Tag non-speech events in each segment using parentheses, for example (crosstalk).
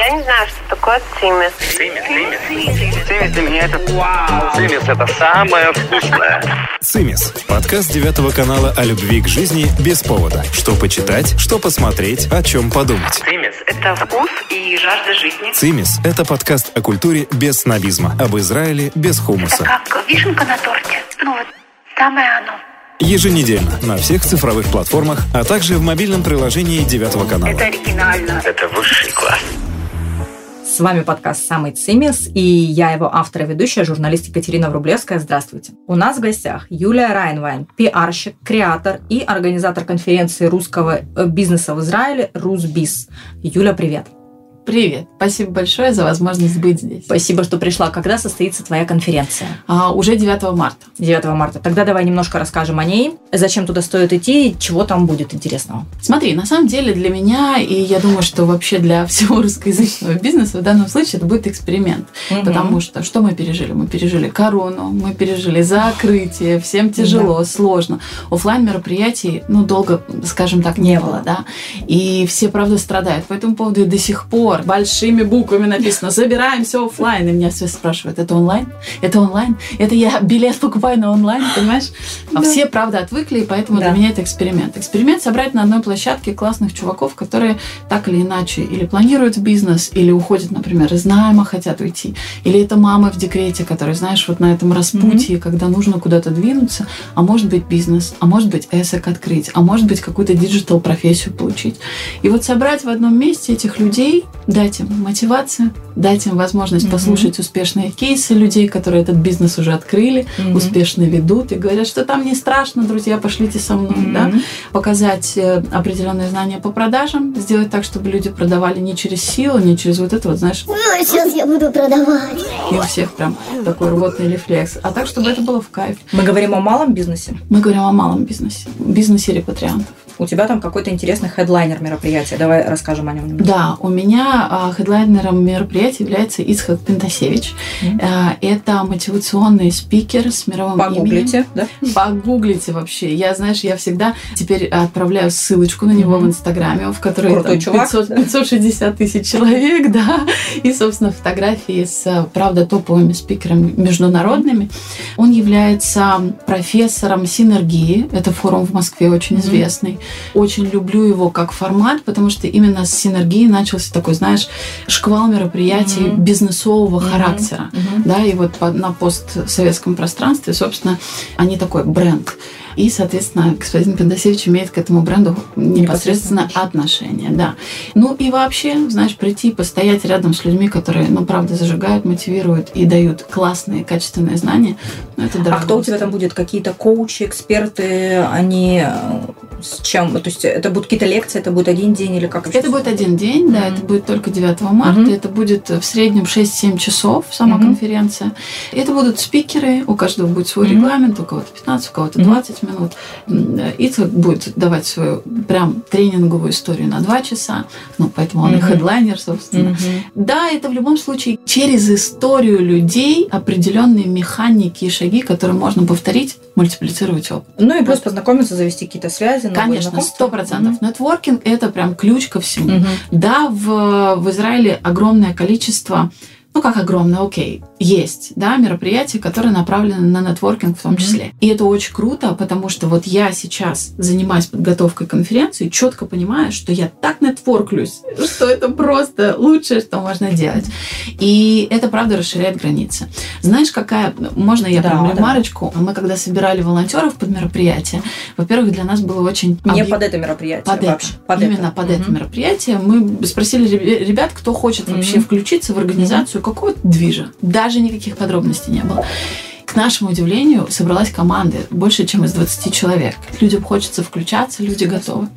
Я не знаю, что такое цимис. Цимис, цимис. Цимис для меня это вау. Цимис это самое вкусное. «Цимис» – подкаст девятого канала о любви к жизни без повода. Что почитать, что посмотреть, о чем подумать. Цимис Это вкус и жажда жизни. «Цимис» – это подкаст о культуре без снобизма, об Израиле без хумуса. Как вишенка на торте. Ну вот, самое оно. Еженедельно на всех цифровых платформах, а также в мобильном приложении девятого канала. Это оригинально. это высший класс. С вами подкаст «Самый Цимис» и я его автор и ведущая, журналист Екатерина Врублевская. Здравствуйте. У нас в гостях Юлия Райнвайн, пиарщик, креатор и организатор конференции русского э, бизнеса в Израиле «Русбиз». Юля, привет. Привет. Спасибо большое за возможность быть здесь. Спасибо, что пришла. Когда состоится твоя конференция? А, уже 9 марта. 9 марта. Тогда давай немножко расскажем о ней. Зачем туда стоит идти, чего там будет интересного. Смотри, на самом деле для меня, и я думаю, что вообще для всего русскоязычного бизнеса в данном случае это будет эксперимент. Мгм. Потому что что мы пережили? Мы пережили корону, мы пережили закрытие, всем тяжело, сложно. оффлайн мероприятий, ну, долго, скажем так, не, Не было, было. да. И все, правда, страдают. По этому поводу и до сих пор большими буквами написано «Забираемся оффлайн». И меня все спрашивают, это онлайн? Это онлайн? Это я билет покупаю на онлайн, понимаешь? А все, правда, отвыкли, и поэтому Да. для меня это эксперимент. Эксперимент собрать на одной площадке классных чуваков, которые так или иначе или планируют бизнес, или уходят, например, из найма, хотят уйти. Или это мамы в декрете, которые, знаешь, вот на этом распутье, когда нужно куда-то двинуться, а может быть бизнес, а может быть עסק открыть, а может быть какую-то digital профессию получить. И вот собрать в одном месте этих людей, дать им мотивацию, дать им возможность Мгм. послушать успешные кейсы людей, которые этот бизнес уже открыли, Мгм. успешно ведут и говорят, что там не страшно, друзья, пошлите со мной, да? Мгм. показать э, определенные знания по продажам, сделать так, чтобы люди продавали не через силу, не через вот это вот, знаешь, Ну, а сейчас я буду продавать. и у всех прям такой рвотный рефлекс, а так, чтобы это было в кайф. Мы говорим о малом бизнесе. Мы говорим о малом бизнесе, бизнесе репатриантов. У тебя там какой-то интересный хедлайнер мероприятия. Давай расскажем о нем немного. Да, у меня а, хедлайнером мероприятия является Исхак Пентасевич. А, Это мотивационный спикер с мировым именем. Погуглите, да? (laughs) Погуглите вообще. Я, знаешь, я всегда теперь отправляю ссылочку на него Мгм. в Инстаграме, в которой Крутой там чувак, 500 да. 560 тысяч человек, (laughs) да. И, собственно, фотографии с, э, правда, топовыми спикерами международными. Он является профессором синергии. Это форум в Москве очень Мгм. известный. Очень люблю его как формат, потому что именно с синергии начался такой, знаешь, шквал мероприятий Мгм. бизнесового Мгм. характера. Мгм. Да, и вот на постсоветском пространстве, собственно, они такой бренд. И, соответственно, господин Пендасевич имеет к этому бренду непосредственно отношение, да. Ну и вообще, знаешь, прийти, постоять рядом с людьми, которые, ну, правда, зажигают, мотивируют и дают классные, качественные знания, ну, это А дорого. кто у тебя там будет? Какие-то коучи, эксперты? Они э, с чем? То есть это будут какие-то лекции, это будет один день или как? Это будет один день, да, Мгм. это будет только 9 марта, Мгм. это будет в среднем 6-7 часов сама Мгм. конференция. Это будут спикеры, у каждого будет свой Мгм. регламент, у кого-то 15, у кого-то Мгм. 20 минут. М, И Ицхак будет давать свою прям тренинговую историю на 2 часа, ну, поэтому он и Мгм. хедлайнер, собственно. Мгм. Да, это в любом случае через историю людей определенные механики и шаги, которые можно повторить, мультиплицировать опыт. Ну и плюс познакомиться, завести какие-то связи. Новые Конечно, знакомства. сто процентов. Нетворкинг – это прям ключ ко всему. Мгм. Да, в, в Израиле огромное количество, ну как огромное, окей, есть, да, мероприятия, которые направлены на нетворкинг в том числе. И это очень круто, потому что вот я сейчас занимаюсь подготовкой конференции, четко понимаю, что я так нетворклюсь, что это просто лучшее, что можно делать. И это, правда, расширяет границы. Знаешь, какая... Можно я Да, прям да. ремарочку? Мы когда собирали волонтеров под мероприятие, во-первых, для нас было очень... Не объ- под это мероприятие под вообще. это. Под Именно это. под Мгм. это мероприятие. Мы спросили ребя- ребят, кто хочет вообще Мгм. включиться в организацию какого-то движа. Даже никаких подробностей не было. К нашему удивлению, собралась команда больше, чем из 20 человек. Людям хочется включаться, люди готовы.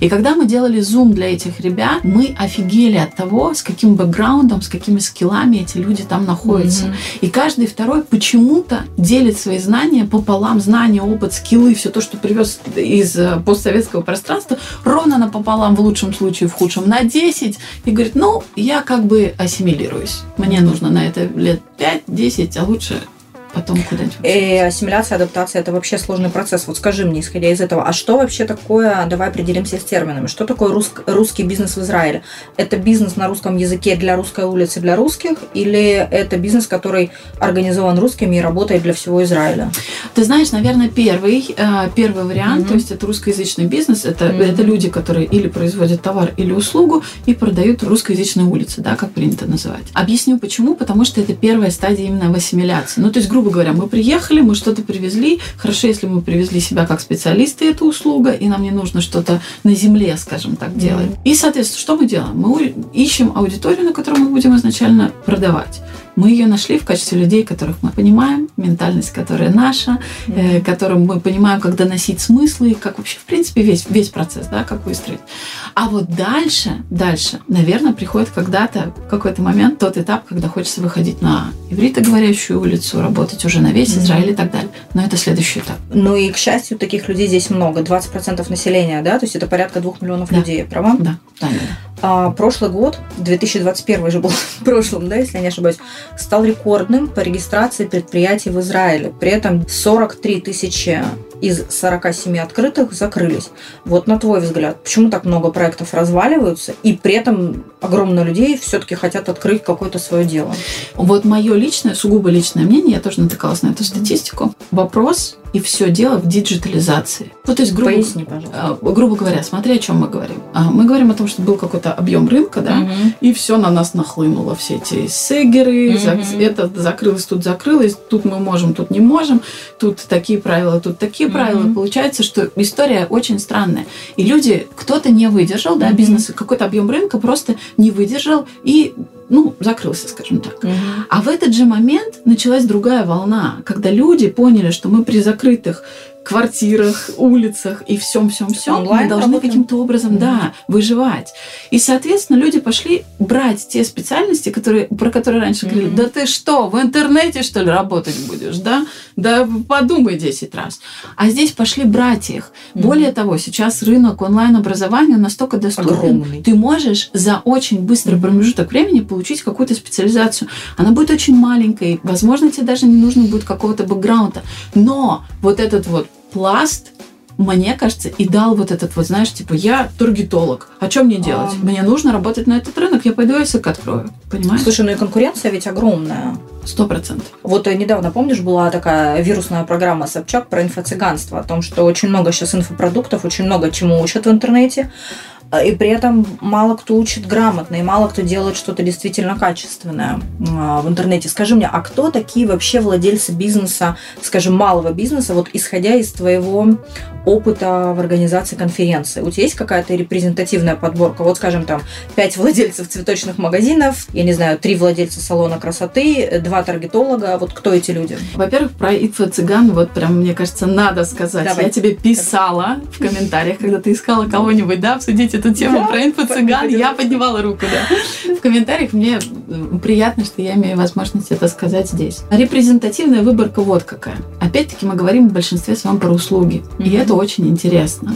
И когда мы делали зум для этих ребят, мы офигели от того, с каким бэкграундом, с какими скиллами эти люди там находятся. Мгм. И каждый второй почему-то делит свои знания пополам, знания, опыт, скиллы, все то, что привез из э, постсоветского пространства, ровно напополам, в лучшем случае, в худшем, на 10. И говорит, ну, я как бы ассимилируюсь. Мне нужно на это лет 5-10, а лучше потом куда-нибудь. И ассимиляция, адаптация – это вообще сложный процесс. Вот скажи мне, исходя из этого, а что вообще такое, давай определимся с терминами, что такое рус, русский бизнес в Израиле? Это бизнес на русском языке для русской улицы, для русских, или это бизнес, который организован русскими и работает для всего Израиля? Ты знаешь, наверное, первый, э, первый вариант, Мгм. то есть это русскоязычный бизнес, это, Мгм. это люди, которые или производят товар или услугу и продают в русскоязычной улице, да, как принято называть. Объясню почему, потому что это первая стадия именно в ассимиляции. Ну, то есть, грубо говоря, мы приехали, мы что-то привезли, хорошо, если мы привезли себя как специалисты, это услуга, и нам не нужно что-то на земле, скажем так, делать. И, соответственно, что мы делаем? Мы ищем аудиторию, на которую мы будем изначально продавать. Мы ее нашли в качестве людей, которых мы понимаем, ментальность, которая наша, э, которым мы понимаем, как доносить смыслы, как вообще, в принципе, весь, весь процесс, да, как выстроить. А вот дальше, дальше, наверное, приходит когда-то, в какой-то момент, тот этап, когда хочется выходить на ивритоговорящую улицу, работать уже на весь. Израиль и так далее. Но это следующий этап. Ну и, к счастью, таких людей здесь много. 20% населения, да? То есть это порядка двух миллионов Да. людей, права? Да, да, да. А, прошлый год, 2021 же был (laughs) в прошлом, да, если я не ошибаюсь, стал рекордным по регистрации предприятий в Израиле. При этом 43 тысячи из 47 открытых закрылись. Вот на твой взгляд, почему так много проектов разваливаются, и при этом огромное людей все-таки хотят открыть какое-то свое дело? Вот мое личное, сугубо личное мнение, я тоже натыкалась на эту статистику. Вопрос и все дело в диджитализации. Ну, то есть, грубо, Поясни, пожалуйста. а, грубо говоря, смотри, о чем мы говорим. А, Мы говорим о том, что был какой-то объем рынка, да, Мгм. и все на нас нахлынуло. Все эти сегеры, зак- это закрылось, тут закрылось, тут мы можем, тут не можем, тут такие правила, тут такие Мгм. правила. Получается, что история очень странная. И люди, кто-то не выдержал, да, бизнес, какой-то объем рынка просто не выдержал и, ну, закрылся, скажем так. Мгм. А в этот же момент началась другая волна, когда люди поняли, что мы при закрытых квартирах, улицах и всем, всем, всем Онлайн мы должны каким-то образом, Мгм. да, выживать. И, соответственно, люди пошли брать те специальности, которые, про которые раньше Мгм. говорили, да ты что, в интернете, что ли, работать будешь, да? Да подумай 10 раз. А здесь пошли брать их. Мгм. Более того, сейчас рынок онлайн-образования настолько доступен, Огромный. ты можешь за очень быстрый промежуток времени получить какую-то специализацию. Она будет очень маленькой, возможно, тебе даже не нужно будет какого-то бэкграунда. Но вот этот вот пласт, мне кажется, и дал вот этот вот, знаешь, типа, я таргетолог, а что мне делать? А. Мне нужно работать на этот рынок, я пойду язык открою. Понимаешь? Слушай, ну и конкуренция ведь огромная. Сто процентов. Вот э, недавно, помнишь, была такая вирусная программа Собчак про инфо-цыганство, о том, что очень много сейчас инфопродуктов, очень много чему учат в интернете, и при этом мало кто учит грамотно, и мало кто делает что-то действительно качественное а, в интернете. Скажи мне, а кто такие вообще владельцы бизнеса, скажем, малого бизнеса, вот исходя из твоего опыта в организации конференции? У тебя есть какая-то репрезентативная подборка? Вот, скажем, там, пять владельцев цветочных магазинов, я не знаю, три владельца салона красоты, два таргетолога. Вот кто эти люди? Во-первых, про инфо-цыган, вот прям, мне кажется, надо сказать. Давай. Я тебе писала в комментариях, когда ты искала кого-нибудь, да, обсудить эту тему Да, про инфо-цыган, я поднимала руку, да. В комментариях мне приятно, что я имею возможность это сказать здесь. Репрезентативная выборка вот какая. Опять-таки мы говорим в большинстве своем про услуги, и Мгм. это очень интересно.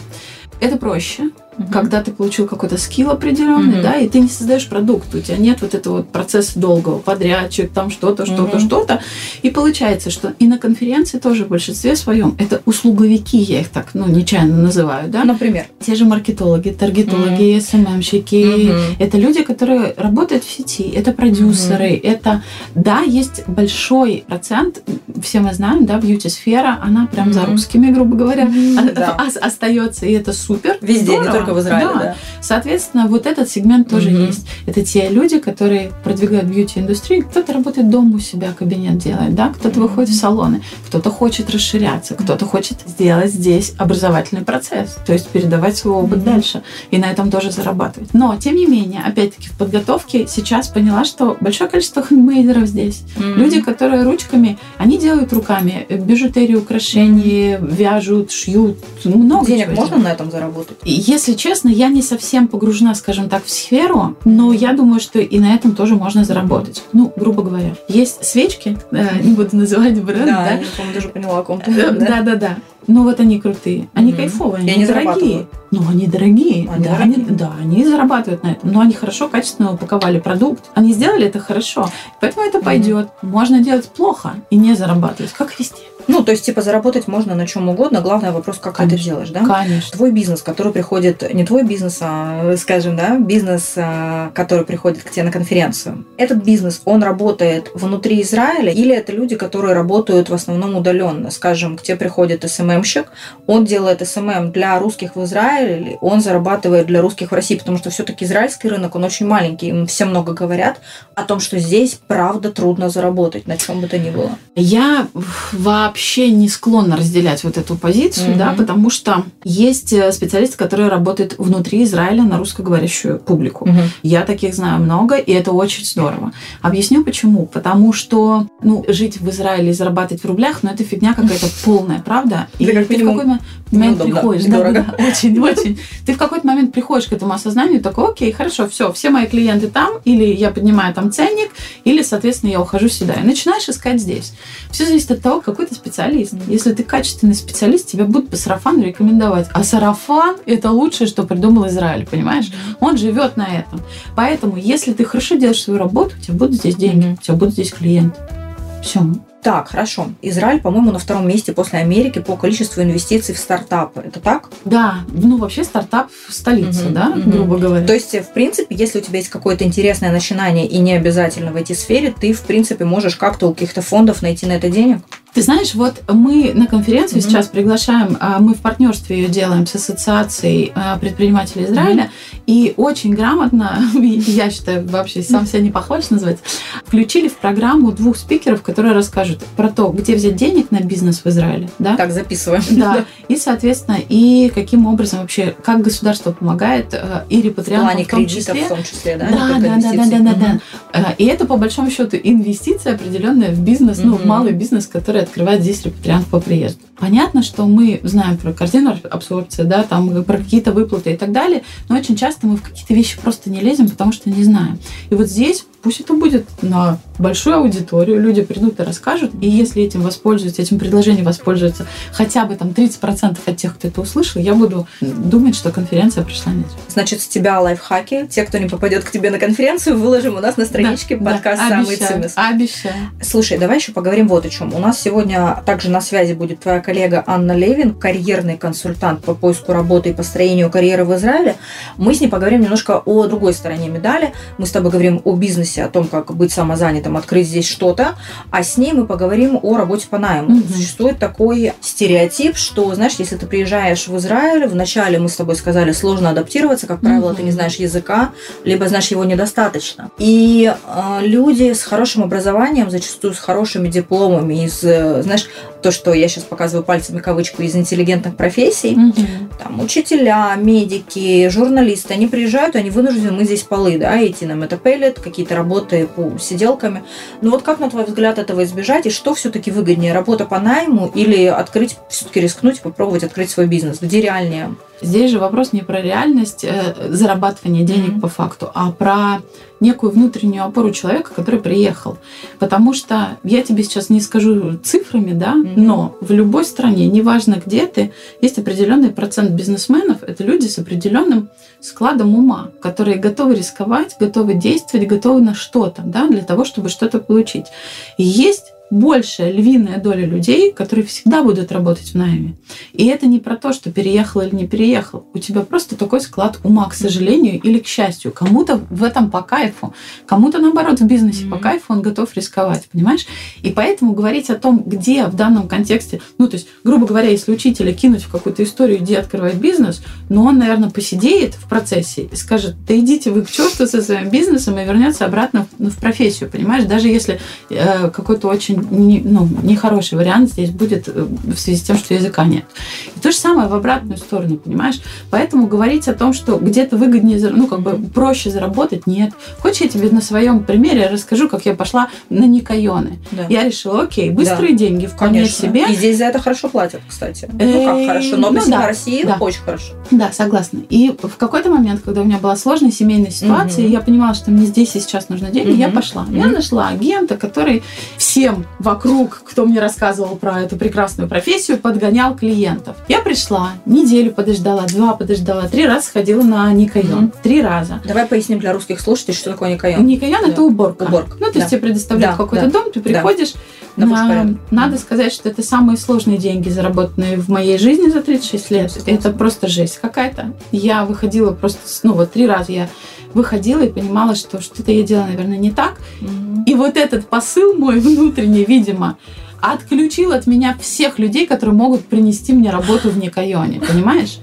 Это проще, когда ты получил какой-то скилл определенный, Мгм. да, и ты не создаешь продукт, у тебя нет вот этого вот процесса долгого, подрядчик, там что-то, что-то, Мгм. что-то. И получается, что и на конференции тоже в большинстве своем это услуговики, я их так, ну, нечаянно называю, да, Например. те же маркетологи, таргетологи, СММщики, Мгм. это люди, которые работают в сети, это продюсеры, это, да, есть большой процент, все мы знаем, да, бьюти-сфера, она прям за Мгм. русскими, грубо говоря, Мгм, да. а- остается, и это супер. Везде, не Здорово. Только в Израиле, да. Соответственно, вот этот сегмент тоже Мгм. есть. Это те люди, которые продвигают бьюти-индустрию. Кто-то работает дома у себя, кабинет делает, да, кто-то выходит в салоны, кто-то хочет расширяться, кто-то хочет сделать здесь образовательный процесс, то есть передавать свой опыт Мгм. дальше и на этом тоже зарабатывать. Но, тем не менее, опять-таки в подготовке сейчас поняла, что большое количество хендмейдеров здесь. Мгм. Люди, которые ручками, они делают руками э, бижутерию, украшения, вяжут, шьют, много Денег чего можно на этом заработать? И Если если честно, я не совсем погружена, скажем так, в сферу, но я думаю, что и на этом тоже можно заработать. Ну, грубо говоря. Есть свечки, э, не буду называть бренд, Да, да? я, по-моему, даже поняла, о ком ты. Э, да. Да, да, да. Ну вот они крутые, они Мгм. кайфовые, они, они дорогие. Ну, они дорогие. Они да, дорогие. Они, да, они зарабатывают на этом. Но они хорошо, качественно упаковали продукт. Они сделали это хорошо. Поэтому это Мгм. пойдет. Можно делать плохо и не зарабатывать. Как везде. Ну, то есть, типа, заработать можно на чем угодно. Главный вопрос, как ты это Конечно. делаешь, да? Конечно. Твой бизнес, который приходит, не твой бизнес, а, скажем, да, бизнес, а, который приходит к тебе на конференцию. Этот бизнес, он работает внутри Израиля или это люди, которые работают в основном удаленно? Скажем, к тебе приходит СММщик, он делает SMM для русских в Израиле, или он зарабатывает для русских в России, потому что все-таки израильский рынок, он очень маленький, им все много говорят о том, что здесь правда трудно заработать, на чем бы то ни было. Я вообще не склонна разделять вот эту позицию, Мгм. да, потому что есть э, специалисты, которые работают внутри Израиля на русскоговорящую публику. Я таких знаю много, и это очень здорово. Объясню почему. Потому что, ну, жить в Израиле и зарабатывать в рублях, ну, это фигня какая-то (laughs) полная, правда? И Да как ты в какой момент неудобно приходишь, да, очень, (laughs) очень. Ты в какой-то момент приходишь к этому осознанию, такой, окей, хорошо, все, все мои клиенты там, или я поднимаю там ценник, или, соответственно, я ухожу сюда. И начинаешь искать здесь. Все зависит от того, какой ты специалист. Если ты качественный специалист, тебя будут по сарафану рекомендовать. А сарафан – это лучшее, что придумал Израиль, понимаешь? Он живет на этом. Поэтому, если ты хорошо делаешь свою работу, у тебя будут здесь деньги, у тебя будут здесь клиенты. Все. Так, хорошо. Израиль, по-моему, на втором месте после Америки по количеству инвестиций в стартапы. Это так? Да, ну вообще стартап в столице, Мгм, да, мгм. грубо говоря. То есть, в принципе, если у тебя есть какое-то интересное начинание и не обязательно в этой сфере, ты, в принципе, можешь как-то у каких-то фондов найти на это денег? Ты знаешь, вот мы на конференцию Мгм. сейчас приглашаем, а, мы в партнерстве ее делаем с Ассоциацией а, предпринимателей Израиля, и очень грамотно, (laughs) я считаю, вообще сам себя не похвалишь назвать, включили в программу двух спикеров, которые расскажут про то, где взять денег на бизнес в Израиле, да? Так, записываем. Да, (laughs) и, соответственно, и каким образом вообще, как государство помогает, э, и В репатриантам плане в том кредитов числе, в том числе, да? да, да, да, да, да, да, да. Э, И это по большому счету инвестиция определенная в бизнес, ну, в малый бизнес, который открывает здесь репатриант по приезду. Понятно, что мы знаем про корзину абсорбции, да, там про какие-то выплаты и так далее, но очень часто мы в какие-то вещи просто не лезем, потому что не знаем. И вот здесь пусть это будет на большую аудиторию, люди придут и расскажут, и если этим воспользуются, этим предложением воспользуются хотя бы там 30% от тех, кто это услышал, я буду думать, что конференция пришла зря. Значит, с тебя лайфхаки. Те, кто не попадет к тебе на конференцию, выложим у нас на страничке Да, подкаст да, «Самый обещаю, цимис». Обещаю. Слушай, давай еще поговорим вот о чем. У нас сегодня также на связи будет твоя коллега Анна Левин, карьерный консультант по поиску работы и построению карьеры в Израиле. Мы с ней поговорим немножко о другой стороне медали. Мы с тобой говорим о бизнесе, о том, как быть самозанятым, открыть здесь что-то. А с ней мы поговорим о работе по найму. Мгм. Существует такой стереотип, что, знаешь, если ты приезжаешь в Израиль, вначале мы с тобой сказали, сложно адаптироваться, как правило, Мгм. ты не знаешь языка, либо знаешь его недостаточно. И э, люди с хорошим образованием, зачастую с хорошими дипломами из, э, знаешь, то, что я сейчас показываю пальцами кавычку, из интеллигентных профессий, Мгм. там учителя, медики, журналисты, они приезжают, они вынуждены мыть здесь полы, да, идти на метапеллет, какие-то работы по сиделками. Ну вот как, на твой взгляд, этого избежать, и что все-таки выгоднее, работа по найму или открыть, все-таки рискнуть, попробовать открыть свой бизнес? Где реальнее? Здесь же вопрос не про реальность э, зарабатывания денег Мгм. по факту, а про некую внутреннюю опору человека, который приехал. Потому что я тебе сейчас не скажу цифрами, да, Мгм. но в любой стране, неважно где ты, есть определенный процент бизнесменов, это люди с определенным складом ума, которые готовы рисковать, готовы действовать, готовы на что-то, да, для того, чтобы что-то получить. И есть большая львиная доля людей, которые всегда будут работать в найме. И это не про то, что переехал или не переехал. У тебя просто такой склад ума, к сожалению, или к счастью. Кому-то в этом по кайфу, кому-то наоборот в бизнесе по кайфу, он готов рисковать, понимаешь? И поэтому говорить о том, где в данном контексте, ну, то есть, грубо говоря, если учителя кинуть в какую-то историю, где открывать бизнес, но он, наверное, посидеет в процессе и скажет, да идите вы к черту со своим бизнесом и вернется обратно в, в профессию, понимаешь? Даже если э, какой-то очень не, ну, нехороший вариант здесь будет э, в связи с тем, что языка нет. И то же самое в обратную сторону, понимаешь? Поэтому говорить о том, что где-то выгоднее, ну, как бы проще заработать, нет. Хочешь, я тебе на своем примере расскажу, как я пошла на Никайоны. Да. Я решила, окей, быстрые деньги, вполне Конечно. себе. И здесь за это хорошо платят, кстати. Ну Э, как хорошо, но ну да, России да. очень хорошо. Да, согласна. И в какой-то момент, когда у меня была сложная семейная ситуация, я понимала, что мне здесь и сейчас нужны деньги, я пошла. Я нашла агента, который всем вокруг, кто мне рассказывал про эту прекрасную профессию, подгонял клиентов. Я пришла, неделю подождала, два подождала, три раза сходила на Никайон. Мгм. Три раза. Давай поясним для русских слушателей, что такое Никайон. Никайон Да. это уборка. Уборка, Ну, то да. есть тебе предоставляют Да, какой-то да. дом, ты приходишь. На на-. Надо сказать, что это самые сложные деньги, заработанные в моей жизни за 36 лет. Это просто жесть какая-то. Я выходила просто, ну вот три раза я выходила и понимала, что что-то я делала, наверное, не так. Мгм. И вот этот посыл мой внутренний, видимо, отключил от меня всех людей, которые могут принести мне работу в Никайоне, понимаешь?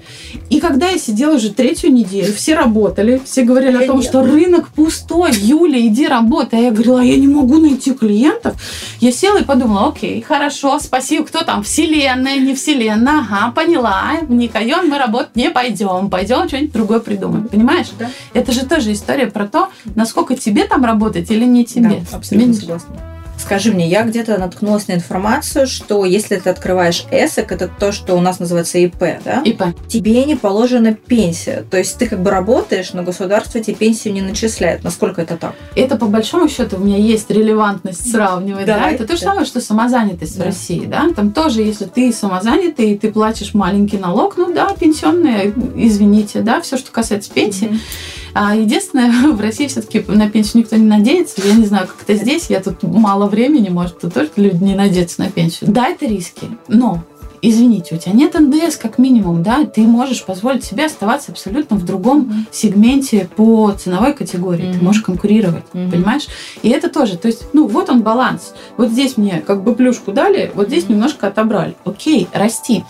И когда я сидела уже третью неделю, все работали, все говорили Я о том, нет. что рынок пустой, Юля, иди работай. А я говорила, «А я не могу найти клиентов. Я села и подумала, окей, хорошо, спасибо, кто там, вселенная, не вселенная, ага, поняла, в Никайон мы работать не пойдем, пойдем что-нибудь другое придумаем, понимаешь? Да. Это же тоже история про то, насколько тебе там работать или не тебе. Да, абсолютно Видишь? согласна. Скажи мне, я где-то наткнулась на информацию, что если ты открываешь эсэк, это то, что у нас называется ИП, да? ИП. Тебе не положена пенсия. То есть ты как бы работаешь, но государство тебе пенсию не начисляет. Насколько это так? Это по большому счету у меня есть релевантность сравнивать. Да? Давай, Это то же да. самое, что самозанятость Да. в России. Да? Там тоже, если ты самозанятый, и ты платишь маленький налог, ну да, пенсионные, извините, да, все, что касается пенсии. Мгм. А единственное, (laughs) в России все-таки на пенсию никто не надеется. Я не знаю, как это здесь. Я тут мало времени, может, тут тоже не надеются на пенсию. Да, это риски, но Извините, у тебя нет НДС как минимум, да, ты можешь позволить себе оставаться абсолютно в другом Мгм. сегменте по ценовой категории. Ты Мгм. можешь конкурировать, Мгм. понимаешь? И это тоже, то есть, ну, вот он баланс. Вот здесь мне как бы плюшку дали, вот здесь немножко отобрали. Окей, расти.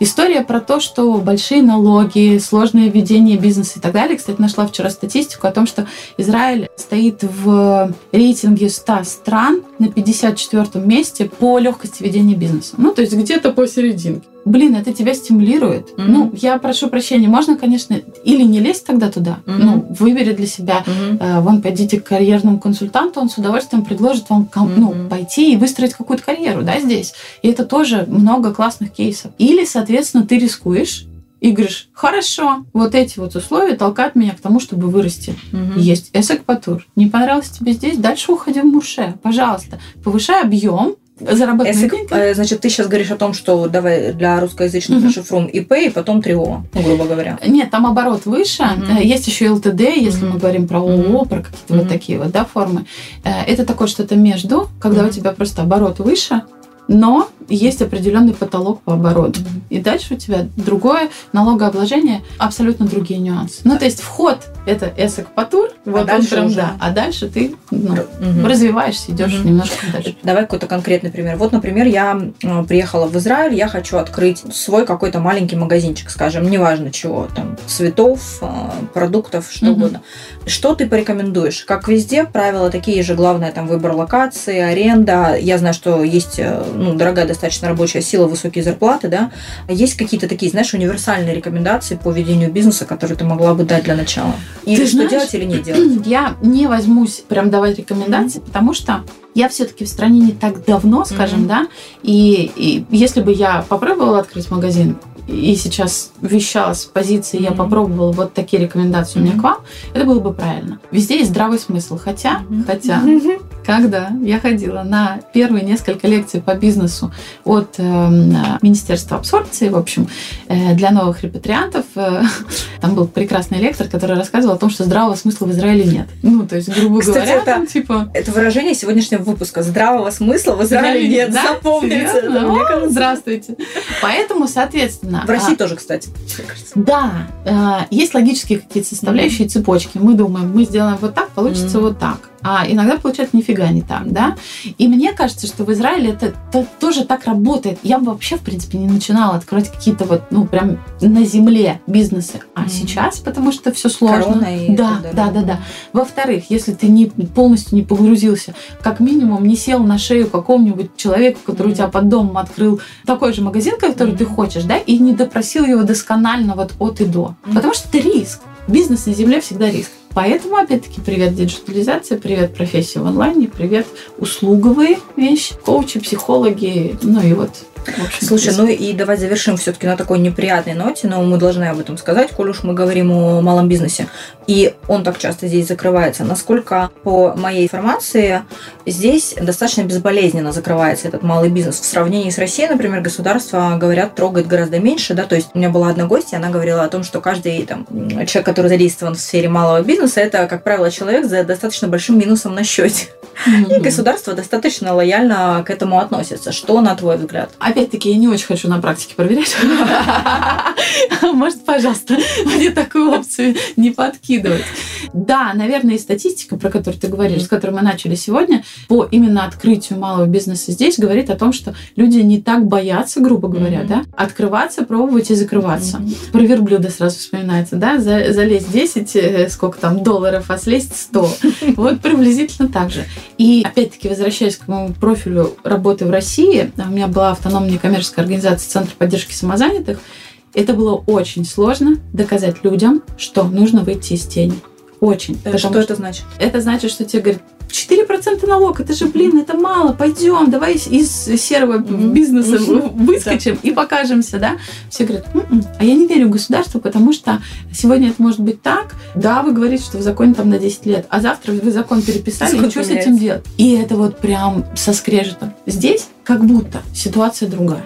История про то, что большие налоги, сложное ведение бизнеса и так далее. Кстати, нашла вчера статистику о том, что Израиль стоит в рейтинге 100 стран на 54 месте по легкости ведения бизнеса. Ну, то есть где-то посерединке. Блин, это тебя стимулирует. Мгм. Ну, я прошу прощения, можно, конечно, или не лезть тогда туда. Мгм. Ну, выбери для себя Мгм. Э, Вон, пойдите к карьерному консультанту, он с удовольствием предложит вам ком- ну, пойти и выстроить какую-то карьеру, да, здесь. И это тоже много классных кейсов. Или, соответственно, ты рискуешь и говоришь, хорошо, вот эти вот условия толкают меня к тому, чтобы вырасти. Мгм. Есть эсэк патур. Не понравилось тебе здесь? Дальше уходи в мурше. Пожалуйста. Повышай объем, зарабатывай Эсэк, деньги. э, значит, ты сейчас говоришь о том, что давай для русскоязычных Мгм. расшифруем ИП и потом ТРИО, ну, грубо говоря. Нет, там оборот выше. Э, Есть еще ЛТД, если Мгм. мы говорим про ООО, про какие-то Мгм. вот такие вот да, формы. Э, Это такое что-то между, когда Мгм. у тебя просто оборот выше, но есть определенный потолок по обороту. Мгм. И дальше у тебя другое налогообложение, абсолютно другие нюансы. Ну, то есть вход это эсэк патур, вот он дальше прям, уже- да, а дальше ты ну, Мгм. развиваешься, идешь Мгм. немножко дальше. Давай какой-то конкретный пример. Вот, например, я э, приехала в Израиль, я хочу открыть свой какой-то маленький магазинчик, скажем, неважно чего, там, цветов, э, продуктов, что Мгм. угодно. Что ты порекомендуешь? Как везде, правила такие же, главное, там, выбор локации, аренда. Я знаю, что есть, э, ну, дорогая достаточно рабочая сила, высокие зарплаты, да. Есть какие-то такие, знаешь, универсальные рекомендации по ведению бизнеса, которые ты могла бы дать для начала? Или Ты что знаешь, делать или не делать? (clears throat) Я не возьмусь прям давать рекомендации, потому что я все-таки в стране не так давно, скажем, Мгм. да, и, и если бы я попробовала открыть магазин и сейчас вещала с позиции, я попробовала вот такие рекомендации у меня к вам, это было бы правильно. Везде есть здравый смысл, хотя, хотя, (laughs) когда я ходила на первые несколько лекций по бизнесу от эм, Министерства абсорбции, в общем, э, для новых репатриантов, э, (laughs) там был прекрасный лектор, который рассказывал о том, что здравого смысла в Израиле нет. Ну, то есть, грубо Кстати, говоря, это- там типа... Это выражение сегодняшнего выпуска. Здравого смысла в Израиле нет. Да? Запомните? Мне О, кажется. Здравствуйте. Поэтому, соответственно... В России а, тоже, кстати. Да, э, есть логические какие-то составляющие цепочки. Мы думаем, мы сделаем вот так, получится Мгм. вот так. А иногда получается нифига не так, да. И мне кажется, что в Израиле это, это тоже так работает. Я бы вообще, в принципе, не начинала открывать какие-то вот, ну, прям на земле бизнесы. А mm-hmm. сейчас, потому что все сложно. и да, да, да, да. Во-вторых, если ты не полностью не погрузился, как минимум не сел на шею какому-нибудь человеку, который mm-hmm. у тебя под домом открыл такой же магазин, который mm-hmm. ты хочешь, да, и не допросил его досконально вот от и до. Mm-hmm. Потому что это риск. Бизнес на земле всегда риск. Поэтому, опять-таки, привет диджитализация, привет профессия в онлайне, привет услуговые вещи, коучи, психологи, ну и вот общем, Слушай, ну и давай завершим все-таки на такой неприятной ноте, но мы должны об этом сказать, коль уж мы говорим о малом бизнесе. И он так часто здесь закрывается. Насколько, по моей информации, здесь достаточно безболезненно закрывается этот малый бизнес. В сравнении с Россией, например, государство, говорят, трогает гораздо меньше. Да? То есть у меня была одна гостья, она говорила о том, что каждый там, человек, который задействован в сфере малого бизнеса, это, как правило, человек за достаточно большим минусом на счете. Mm-hmm. И государство достаточно лояльно к этому относится. Что на твой взгляд? Опять-таки, я не очень хочу на практике проверять. (laughs) Может, пожалуйста, мне такую опцию не подкидывать. Да, наверное, и статистика, про которую ты говоришь, с которой мы начали сегодня, по именно открытию малого бизнеса здесь говорит о том, что люди не так боятся, грубо говоря, да, открываться, пробовать и закрываться. Про верблюда сразу вспоминается, да, залезть 10, э, сколько там долларов, а слезть 100. (laughs) Вот приблизительно так же. И опять-таки, возвращаясь к моему профилю работы в России, у меня была автономная коммерческая организация Центр поддержки самозанятых. Это было очень сложно доказать людям, что нужно выйти из тени. Очень. Э, что это значит? Это значит, что тебе говорят, 4% налог, это же, блин, это мало, пойдем, давай из серого бизнеса выскочим и покажемся, да. Все говорят, «М-м, а я не верю государству, потому что сегодня это может быть так, да, вы говорите, что в законе там на 10 лет, а завтра вы закон переписали, и что с этим делать? И это вот прям со скрежетом. Здесь как будто ситуация другая.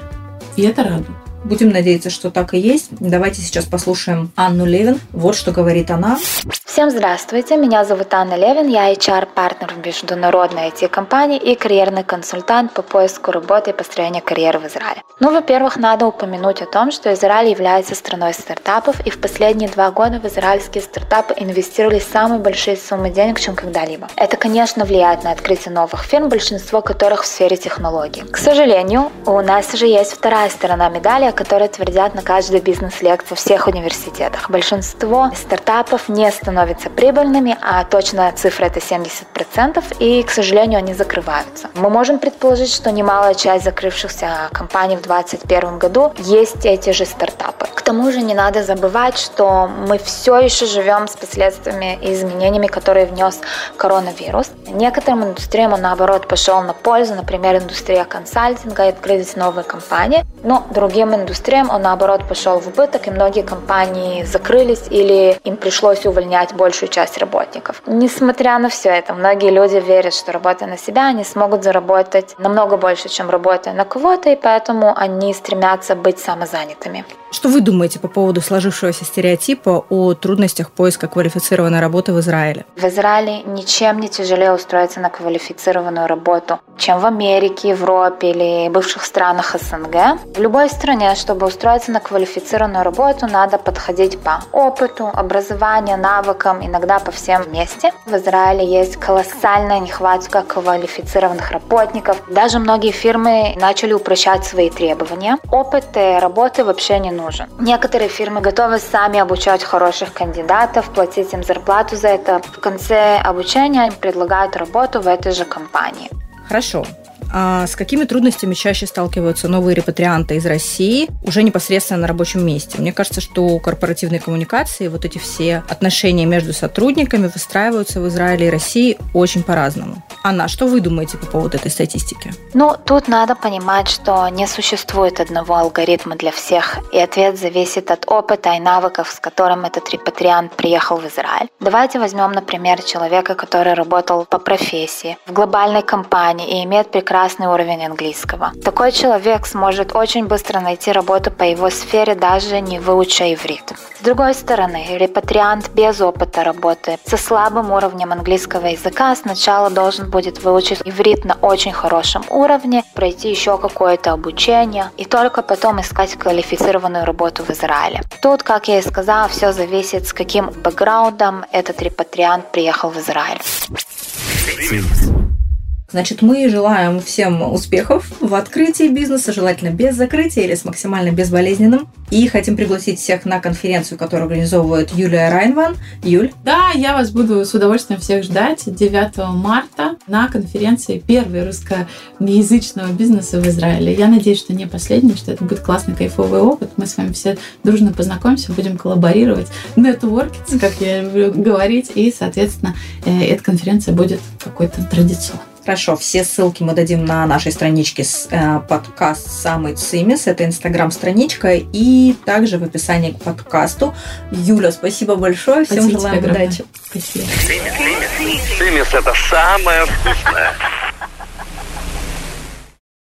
И это радует. Будем надеяться, что так и есть. Давайте сейчас послушаем Анну Левин. Вот что говорит она. Всем здравствуйте, меня зовут Анна Левин, я HR-партнер в международной IT-компании и карьерный консультант по поиску работы и построению карьеры в Израиле. Ну, во-первых, надо упомянуть о том, что Израиль является страной стартапов, и в последние два года в израильские стартапы инвестировали самые большие суммы денег, чем когда-либо. Это, конечно, влияет на открытие новых фирм, большинство которых в сфере технологий. К сожалению, у нас же есть вторая сторона медали, о которой твердят на каждой бизнес-лекции во всех университетах. Большинство стартапов не становятся прибыльными, а точная цифра это 70%, и, к сожалению, они закрываются. Мы можем предположить, что немалая часть закрывшихся компаний в 2021 году есть эти же стартапы. К тому же не надо забывать, что мы все еще живем с последствиями и изменениями, которые внес коронавирус. Некоторым индустриям он, наоборот, пошел на пользу, например, индустрия консалтинга и открылись новые компании, но другим индустриям он, наоборот, пошел в убыток, и многие компании закрылись или им пришлось увольнять большую часть работников. Несмотря на все это, многие люди верят, что работая на себя, они смогут заработать намного больше, чем работая на кого-то, и поэтому они стремятся быть самозанятыми. Что вы думаете по поводу сложившегося стереотипа о трудностях поиска квалифицированной работы в Израиле? В Израиле ничем не тяжелее устроиться на квалифицированную работу, чем в Америке, Европе или бывших странах СНГ. В любой стране, чтобы устроиться на квалифицированную работу, надо подходить по опыту, образованию, навыкам, иногда по всем вместе. В Израиле есть колоссальная нехватка квалифицированных работников. Даже многие фирмы начали упрощать свои требования. Опыт работы вообще не нужен. Некоторые фирмы готовы сами обучать хороших кандидатов, платить им зарплату за это. В конце обучения им предлагают работу в этой же компании. Хорошо. А с какими трудностями чаще сталкиваются новые репатрианты из России уже непосредственно на рабочем месте? Мне кажется, что корпоративные коммуникации, вот эти все отношения между сотрудниками выстраиваются в Израиле и России очень по-разному. Анна, что вы думаете по поводу этой статистики? Ну, тут надо понимать, что не существует одного алгоритма для всех, и ответ зависит от опыта и навыков, с которым этот репатриант приехал в Израиль. Давайте возьмем, например, человека, который работал по профессии в глобальной компании и имеет прекрасный прекрасный уровень английского. Такой человек сможет очень быстро найти работу по его сфере, даже не выуча иврит. С другой стороны, репатриант без опыта работы со слабым уровнем английского языка сначала должен будет выучить иврит на очень хорошем уровне, пройти еще какое-то обучение и только потом искать квалифицированную работу в Израиле. Тут, как я и сказала, все зависит с каким бэкграундом этот репатриант приехал в Израиль. Значит, мы желаем всем успехов в открытии бизнеса, желательно без закрытия или с максимально безболезненным. И хотим пригласить всех на конференцию, которую организовывает Юлия Райнван. Юль, Да, я вас буду с удовольствием всех ждать 9 марта на конференции первой русскоязычного бизнеса в Израиле. Я надеюсь, что не последний, что это будет классный, кайфовый опыт. Мы с вами все дружно познакомимся, будем коллаборировать, нетворкиться, как я люблю говорить, и, соответственно, э, эта конференция будет какой-то традиционной. Хорошо, все ссылки мы дадим на нашей страничке с э, подкаст «Самый Цимис». Это инстаграм-страничка и также в описании к подкасту. Юля, спасибо большое. Всем Спасибо желаем удачи. Спасибо. Цимис это самое вкусное.